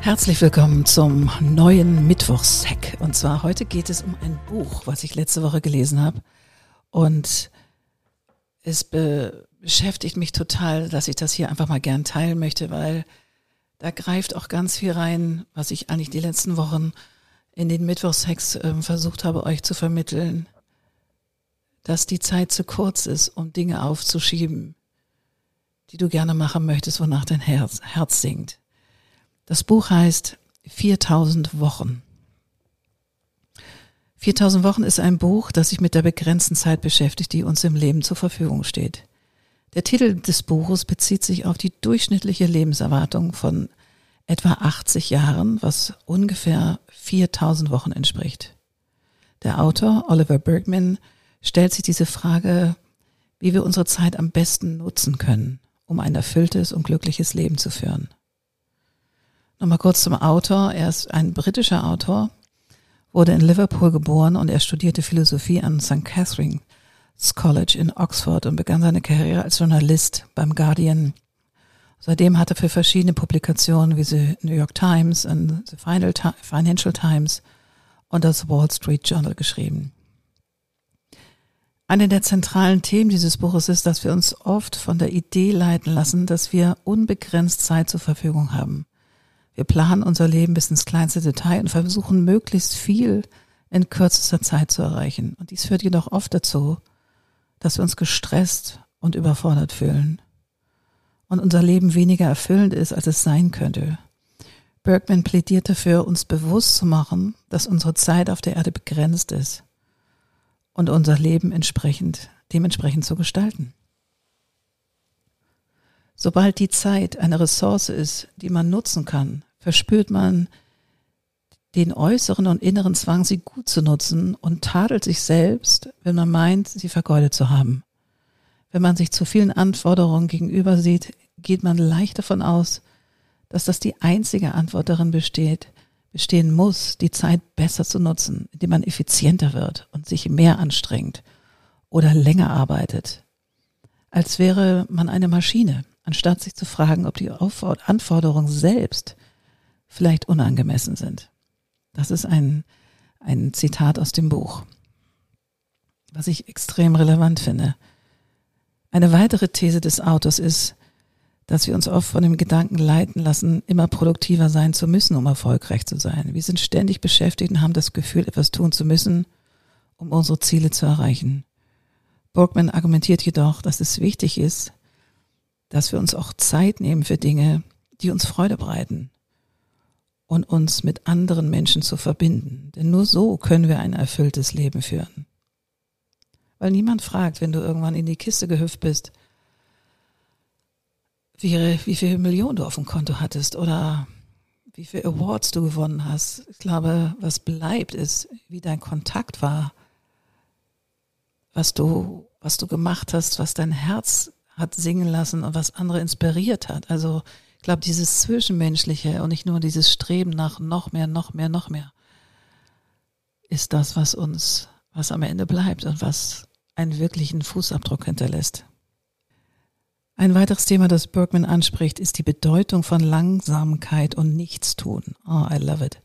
Herzlich willkommen zum neuen Mittwochshack. Und zwar heute geht es um ein Buch, was ich letzte Woche gelesen habe. Und es be beschäftigt mich total, dass ich das hier einfach mal gern teilen möchte, weil da greift auch ganz viel rein, was ich eigentlich die letzten Wochen in den Mittwochshacks äh, versucht habe, euch zu vermitteln, dass die Zeit zu kurz ist, um Dinge aufzuschieben, die du gerne machen möchtest, wonach dein Herz, Herz singt. Das Buch heißt 4000 Wochen. 4000 Wochen ist ein Buch, das sich mit der begrenzten Zeit beschäftigt, die uns im Leben zur Verfügung steht. Der Titel des Buches bezieht sich auf die durchschnittliche Lebenserwartung von etwa 80 Jahren, was ungefähr 4000 Wochen entspricht. Der Autor Oliver Bergman stellt sich diese Frage, wie wir unsere Zeit am besten nutzen können, um ein erfülltes und glückliches Leben zu führen. Nochmal kurz zum Autor. Er ist ein britischer Autor, wurde in Liverpool geboren und er studierte Philosophie an St. Catherine's College in Oxford und begann seine Karriere als Journalist beim Guardian. Seitdem hat er für verschiedene Publikationen wie die New York Times und the Financial Times und das Wall Street Journal geschrieben. Eine der zentralen Themen dieses Buches ist, dass wir uns oft von der Idee leiten lassen, dass wir unbegrenzt Zeit zur Verfügung haben. Wir planen unser Leben bis ins kleinste Detail und versuchen möglichst viel in kürzester Zeit zu erreichen. Und dies führt jedoch oft dazu, dass wir uns gestresst und überfordert fühlen und unser Leben weniger erfüllend ist, als es sein könnte. Bergman plädiert dafür, uns bewusst zu machen, dass unsere Zeit auf der Erde begrenzt ist und unser Leben entsprechend, dementsprechend zu gestalten. Sobald die Zeit eine Ressource ist, die man nutzen kann, verspürt man den äußeren und inneren Zwang, sie gut zu nutzen und tadelt sich selbst, wenn man meint, sie vergeudet zu haben. Wenn man sich zu vielen Anforderungen gegenüber sieht, geht man leicht davon aus, dass das die einzige Antwort darin besteht, bestehen muss, die Zeit besser zu nutzen, indem man effizienter wird und sich mehr anstrengt oder länger arbeitet. Als wäre man eine Maschine, anstatt sich zu fragen, ob die Anforderungen selbst vielleicht unangemessen sind. Das ist ein, ein Zitat aus dem Buch, was ich extrem relevant finde. Eine weitere These des Autors ist, dass wir uns oft von dem Gedanken leiten lassen, immer produktiver sein zu müssen, um erfolgreich zu sein. Wir sind ständig beschäftigt und haben das Gefühl, etwas tun zu müssen, um unsere Ziele zu erreichen. Borgman argumentiert jedoch, dass es wichtig ist, dass wir uns auch Zeit nehmen für Dinge, die uns Freude bereiten und uns mit anderen Menschen zu verbinden. Denn nur so können wir ein erfülltes Leben führen. Weil niemand fragt, wenn du irgendwann in die Kiste gehüpft bist, wie, wie viele Millionen du auf dem Konto hattest oder wie viele Awards du gewonnen hast. Ich glaube, was bleibt, ist, wie dein Kontakt war, was du, was du gemacht hast, was dein Herz hat singen lassen und was andere inspiriert hat. Also glaube, dieses Zwischenmenschliche und nicht nur dieses Streben nach noch mehr, noch mehr, noch mehr, ist das, was uns, was am Ende bleibt und was einen wirklichen Fußabdruck hinterlässt. Ein weiteres Thema, das Bergman anspricht, ist die Bedeutung von Langsamkeit und Nichtstun. Oh, I love it.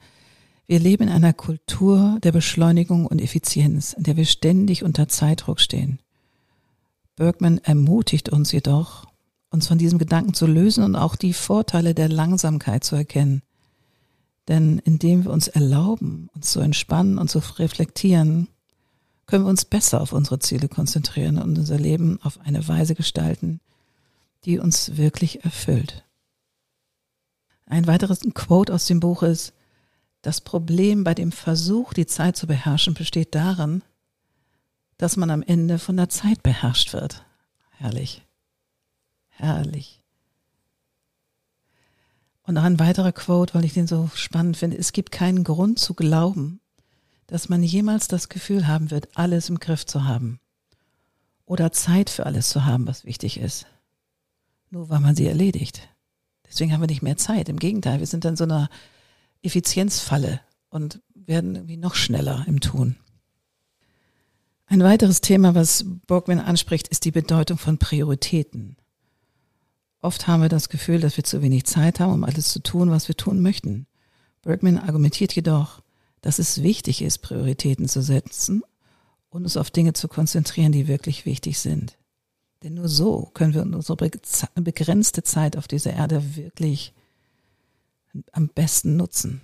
Wir leben in einer Kultur der Beschleunigung und Effizienz, in der wir ständig unter Zeitdruck stehen. Bergman ermutigt uns jedoch, uns von diesem Gedanken zu lösen und auch die Vorteile der Langsamkeit zu erkennen. Denn indem wir uns erlauben, uns zu entspannen und zu reflektieren, können wir uns besser auf unsere Ziele konzentrieren und unser Leben auf eine Weise gestalten, die uns wirklich erfüllt. Ein weiteres Quote aus dem Buch ist, das Problem bei dem Versuch, die Zeit zu beherrschen, besteht darin, dass man am Ende von der Zeit beherrscht wird. Herrlich. Herrlich. Und noch ein weiterer Quote, weil ich den so spannend finde. Es gibt keinen Grund zu glauben, dass man jemals das Gefühl haben wird, alles im Griff zu haben. Oder Zeit für alles zu haben, was wichtig ist. Nur weil man sie erledigt. Deswegen haben wir nicht mehr Zeit. Im Gegenteil, wir sind dann so einer Effizienzfalle und werden irgendwie noch schneller im Tun. Ein weiteres Thema, was Borgman anspricht, ist die Bedeutung von Prioritäten. Oft haben wir das Gefühl, dass wir zu wenig Zeit haben, um alles zu tun, was wir tun möchten. Bergman argumentiert jedoch, dass es wichtig ist, Prioritäten zu setzen und uns auf Dinge zu konzentrieren, die wirklich wichtig sind. Denn nur so können wir unsere begrenzte Zeit auf dieser Erde wirklich am besten nutzen.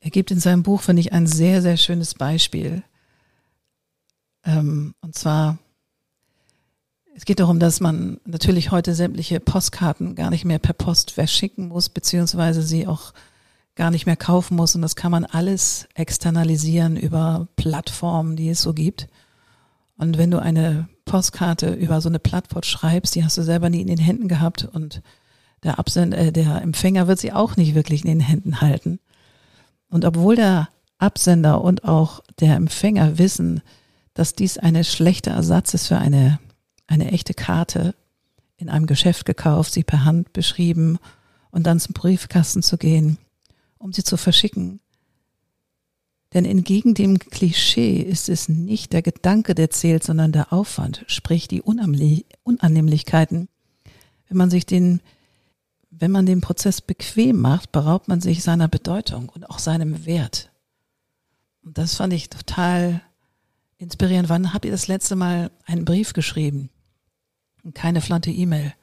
Er gibt in seinem Buch, finde ich, ein sehr, sehr schönes Beispiel. Ähm, und zwar es geht darum, dass man natürlich heute sämtliche Postkarten gar nicht mehr per Post verschicken muss, beziehungsweise sie auch gar nicht mehr kaufen muss. Und das kann man alles externalisieren über Plattformen, die es so gibt. Und wenn du eine Postkarte über so eine Plattform schreibst, die hast du selber nie in den Händen gehabt und der Absender, äh, der Empfänger wird sie auch nicht wirklich in den Händen halten. Und obwohl der Absender und auch der Empfänger wissen, dass dies eine schlechte Ersatz ist für eine eine echte Karte in einem Geschäft gekauft, sie per Hand beschrieben und dann zum Briefkasten zu gehen, um sie zu verschicken. Denn entgegen dem Klischee ist es nicht der Gedanke, der zählt, sondern der Aufwand, sprich die Unannehmlichkeiten. Wenn man sich den, wenn man den Prozess bequem macht, beraubt man sich seiner Bedeutung und auch seinem Wert. Und das fand ich total inspirierend. Wann habt ihr das letzte Mal einen Brief geschrieben? Keine flante E-Mail.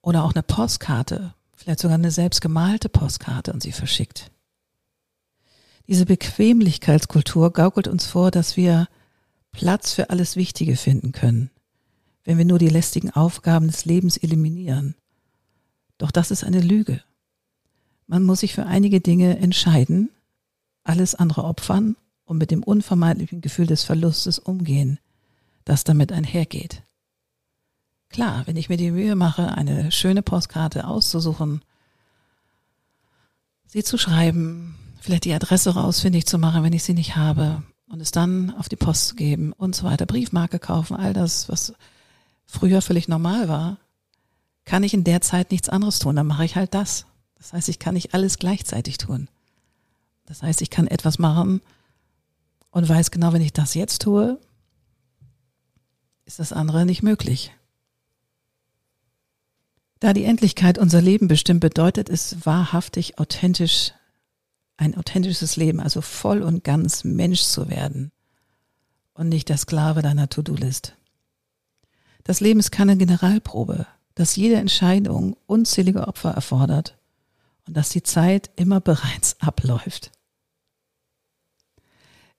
Oder auch eine Postkarte, vielleicht sogar eine selbstgemalte Postkarte und sie verschickt. Diese Bequemlichkeitskultur gaukelt uns vor, dass wir Platz für alles Wichtige finden können, wenn wir nur die lästigen Aufgaben des Lebens eliminieren. Doch das ist eine Lüge. Man muss sich für einige Dinge entscheiden, alles andere opfern und mit dem unvermeidlichen Gefühl des Verlustes umgehen, das damit einhergeht. Klar, wenn ich mir die Mühe mache, eine schöne Postkarte auszusuchen, sie zu schreiben, vielleicht die Adresse rausfindig zu machen, wenn ich sie nicht habe, und es dann auf die Post zu geben und so weiter, Briefmarke kaufen, all das, was früher völlig normal war, kann ich in der Zeit nichts anderes tun. Dann mache ich halt das. Das heißt, ich kann nicht alles gleichzeitig tun. Das heißt, ich kann etwas machen und weiß genau, wenn ich das jetzt tue, ist das andere nicht möglich. Da die Endlichkeit unser Leben bestimmt, bedeutet es wahrhaftig authentisch, ein authentisches Leben, also voll und ganz Mensch zu werden und nicht der Sklave deiner To-Do-List. Das Leben ist keine Generalprobe, dass jede Entscheidung unzählige Opfer erfordert und dass die Zeit immer bereits abläuft.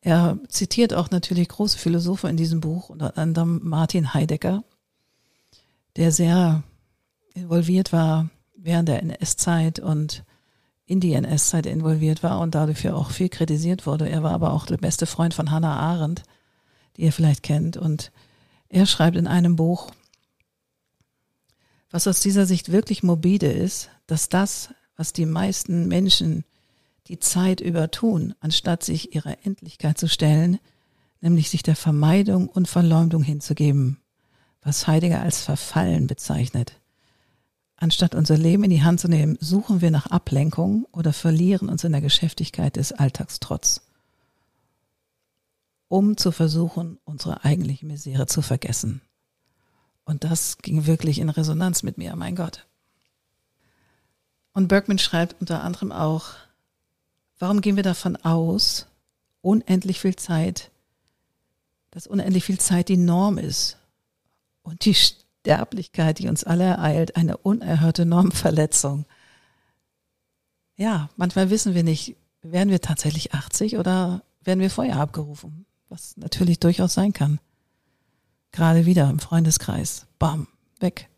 Er zitiert auch natürlich große Philosophen in diesem Buch, unter anderem Martin Heidegger, der sehr involviert war während der NS-Zeit und in die NS-Zeit involviert war und dadurch auch viel kritisiert wurde. Er war aber auch der beste Freund von Hannah Arendt, die ihr vielleicht kennt. Und er schreibt in einem Buch, was aus dieser Sicht wirklich morbide ist, dass das, was die meisten Menschen die Zeit über tun, anstatt sich ihrer Endlichkeit zu stellen, nämlich sich der Vermeidung und Verleumdung hinzugeben, was Heidegger als Verfallen bezeichnet. Anstatt unser Leben in die Hand zu nehmen, suchen wir nach Ablenkung oder verlieren uns in der Geschäftigkeit des Alltagstrotz, um zu versuchen, unsere eigentliche Misere zu vergessen. Und das ging wirklich in Resonanz mit mir, mein Gott. Und Bergman schreibt unter anderem auch, warum gehen wir davon aus, unendlich viel Zeit, dass unendlich viel Zeit die Norm ist und die Sterblichkeit, die uns alle ereilt, eine unerhörte Normverletzung. Ja, manchmal wissen wir nicht, werden wir tatsächlich 80 oder werden wir vorher abgerufen, was natürlich durchaus sein kann. Gerade wieder im Freundeskreis. Bam, weg.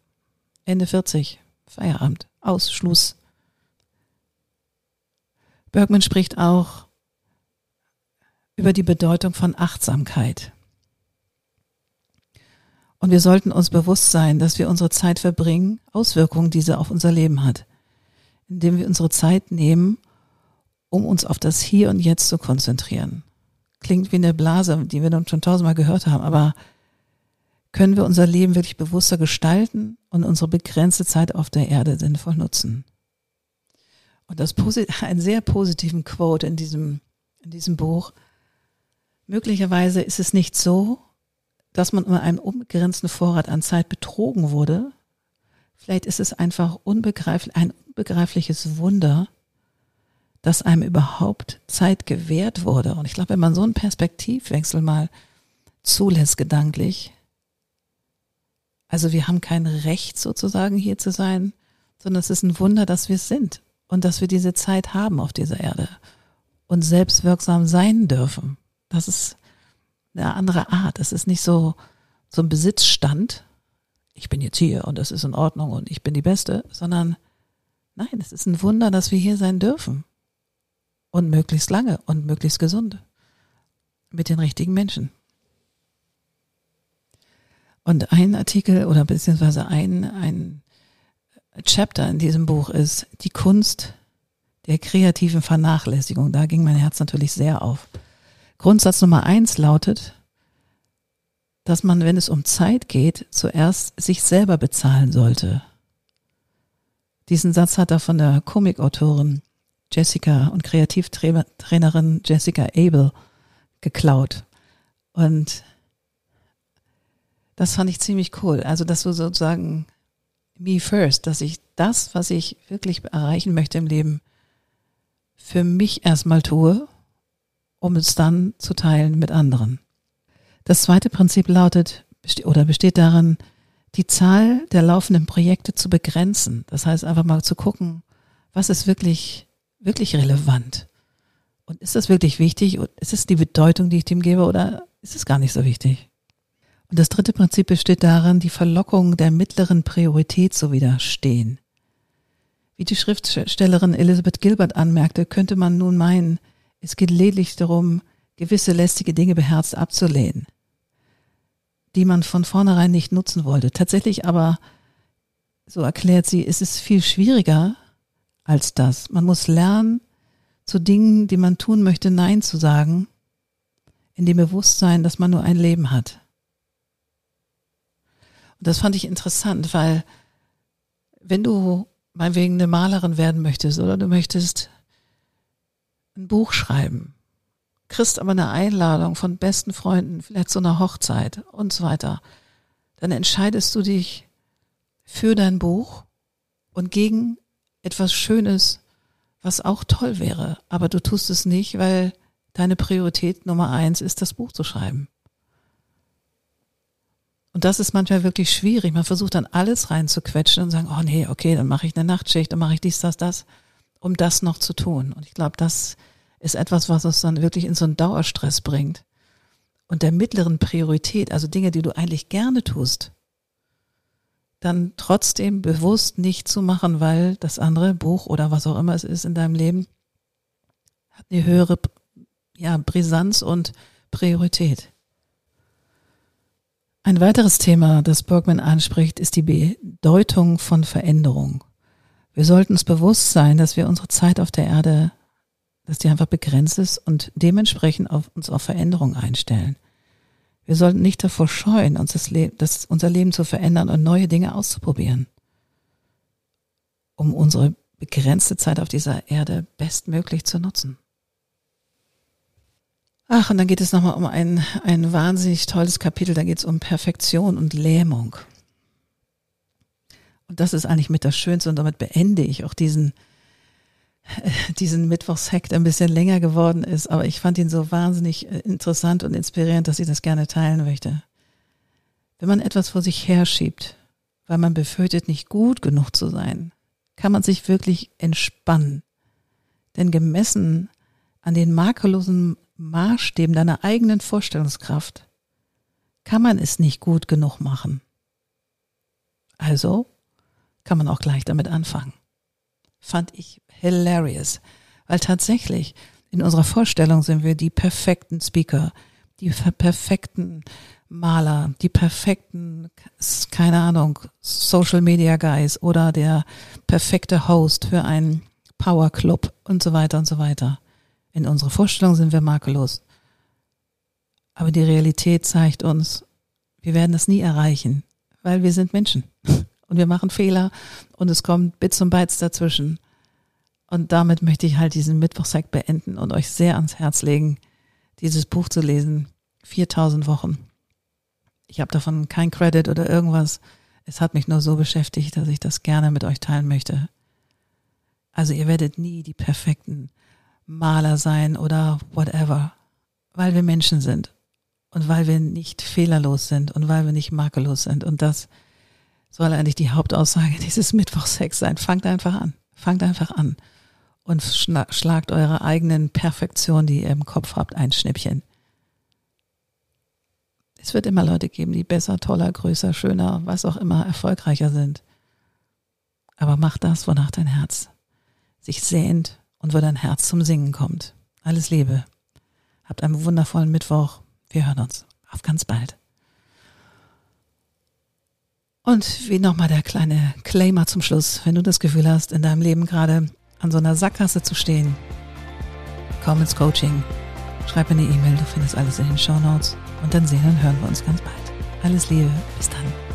Ende 40, Feierabend, aus, Schluss. Bergman spricht auch über die Bedeutung von Achtsamkeit. Und wir sollten uns bewusst sein, dass wir unsere Zeit verbringen, Auswirkungen, die sie auf unser Leben hat, indem wir unsere Zeit nehmen, um uns auf das Hier und Jetzt zu konzentrieren. Klingt wie eine Blase, die wir dann schon tausendmal gehört haben, aber können wir unser Leben wirklich bewusster gestalten und unsere begrenzte Zeit auf der Erde sinnvoll nutzen. Und das ein sehr positiven Quote in diesem, in diesem Buch. Möglicherweise ist es nicht so, dass man um einen unbegrenzten Vorrat an Zeit betrogen wurde. Vielleicht ist es einfach unbegreiflich, ein unbegreifliches Wunder, dass einem überhaupt Zeit gewährt wurde. Und ich glaube, wenn man so einen Perspektivwechsel mal zulässt gedanklich, also wir haben kein Recht sozusagen hier zu sein, sondern es ist ein Wunder, dass wir es sind und dass wir diese Zeit haben auf dieser Erde und selbstwirksam sein dürfen. Das ist eine andere Art. Es ist nicht so, so ein Besitzstand. Ich bin jetzt hier und das ist in Ordnung und ich bin die Beste, sondern nein, es ist ein Wunder, dass wir hier sein dürfen. Und möglichst lange und möglichst gesund. Mit den richtigen Menschen. Und ein Artikel oder beziehungsweise ein, ein Chapter in diesem Buch ist die Kunst der kreativen Vernachlässigung. Da ging mein Herz natürlich sehr auf. Grundsatz Nummer eins lautet, dass man, wenn es um Zeit geht, zuerst sich selber bezahlen sollte. Diesen Satz hat er von der Comicautorin Jessica und Kreativtrainerin Jessica Abel geklaut. Und das fand ich ziemlich cool. Also, dass du sozusagen me first, dass ich das, was ich wirklich erreichen möchte im Leben, für mich erstmal tue, um es dann zu teilen mit anderen. Das zweite Prinzip lautet oder besteht darin, die Zahl der laufenden Projekte zu begrenzen. Das heißt einfach mal zu gucken, was ist wirklich, wirklich relevant? Und ist das wirklich wichtig? Und ist es die Bedeutung, die ich dem gebe oder ist es gar nicht so wichtig? Und das dritte Prinzip besteht darin, die Verlockung der mittleren Priorität zu widerstehen. Wie die Schriftstellerin Elizabeth Gilbert anmerkte, könnte man nun meinen, es geht lediglich darum, gewisse lästige Dinge beherzt abzulehnen, die man von vornherein nicht nutzen wollte. Tatsächlich aber, so erklärt sie, ist es viel schwieriger als das. Man muss lernen, zu Dingen, die man tun möchte, Nein zu sagen, in dem Bewusstsein, dass man nur ein Leben hat. Und das fand ich interessant, weil wenn du meinetwegen eine Malerin werden möchtest oder du möchtest ein Buch schreiben, kriegst aber eine Einladung von besten Freunden, vielleicht zu einer Hochzeit und so weiter, dann entscheidest du dich für dein Buch und gegen etwas Schönes, was auch toll wäre. Aber du tust es nicht, weil deine Priorität Nummer eins ist, das Buch zu schreiben. Und das ist manchmal wirklich schwierig. Man versucht dann alles reinzuquetschen und sagen, oh nee, okay, dann mache ich eine Nachtschicht, dann mache ich dies, das, das, um das noch zu tun. Und ich glaube, das ist etwas, was uns dann wirklich in so einen Dauerstress bringt. Und der mittleren Priorität, also Dinge, die du eigentlich gerne tust, dann trotzdem bewusst nicht zu machen, weil das andere Buch oder was auch immer es ist in deinem Leben hat eine höhere ja, Brisanz und Priorität. Ein weiteres Thema, das Bergman anspricht, ist die Bedeutung von Veränderung. Wir sollten uns bewusst sein, dass wir unsere Zeit auf der Erde, dass die einfach begrenzt ist und dementsprechend auf uns auf Veränderung einstellen. Wir sollten nicht davor scheuen, uns das, Le das unser Leben zu verändern und neue Dinge auszuprobieren, um unsere begrenzte Zeit auf dieser Erde bestmöglich zu nutzen. Ach, und dann geht es nochmal um ein, ein wahnsinnig tolles Kapitel, da geht es um Perfektion und Lähmung. Und das ist eigentlich mit das Schönste und damit beende ich auch diesen, diesen Mittwochshack, der ein bisschen länger geworden ist, aber ich fand ihn so wahnsinnig äh, interessant und inspirierend, dass ich das gerne teilen möchte. Wenn man etwas vor sich herschiebt, weil man befürchtet, nicht gut genug zu sein, kann man sich wirklich entspannen. Denn gemessen an den makellosen Maßstäben deiner eigenen Vorstellungskraft kann man es nicht gut genug machen. Also kann man auch gleich damit anfangen. Fand ich hilarious, weil tatsächlich in unserer Vorstellung sind wir die perfekten Speaker, die perfekten Maler, die perfekten, keine Ahnung, Social Media Guys oder der perfekte Host für einen Power Club und so weiter und so weiter. In unserer Vorstellung sind wir makellos. Aber die Realität zeigt uns, wir werden das nie erreichen, weil wir sind Menschen und wir machen Fehler und es kommt Bits und Bytes dazwischen. Und damit möchte ich halt diesen Mittwochsack beenden und euch sehr ans Herz legen, dieses Buch zu lesen. 4000 Wochen. Ich habe davon kein Credit oder irgendwas. Es hat mich nur so beschäftigt, dass ich das gerne mit euch teilen möchte. Also ihr werdet nie die perfekten Maler sein oder whatever, weil wir Menschen sind und weil wir nicht fehlerlos sind und weil wir nicht makellos sind. Und das soll eigentlich die Hauptaussage dieses Mittwochsex sein. Fangt einfach an. Fangt einfach an und schlagt eure eigenen Perfektion, die ihr im Kopf habt, ein Schnippchen. Es wird immer Leute geben, die besser, toller, größer, schöner, was auch immer, erfolgreicher sind. Aber mach das, wonach dein Herz sich sehnt und wo dein Herz zum Singen kommt. Alles Liebe. Habt einen wundervollen Mittwoch. Wir hören uns. Auf ganz bald. Und wie nochmal der kleine Claimer zum Schluss, wenn du das Gefühl hast, in deinem Leben gerade an so einer Sackgasse zu stehen, komm ins Coaching, schreib mir eine E-Mail, du findest alles in den Show Notes und dann sehen und hören wir uns ganz bald. Alles Liebe, bis dann.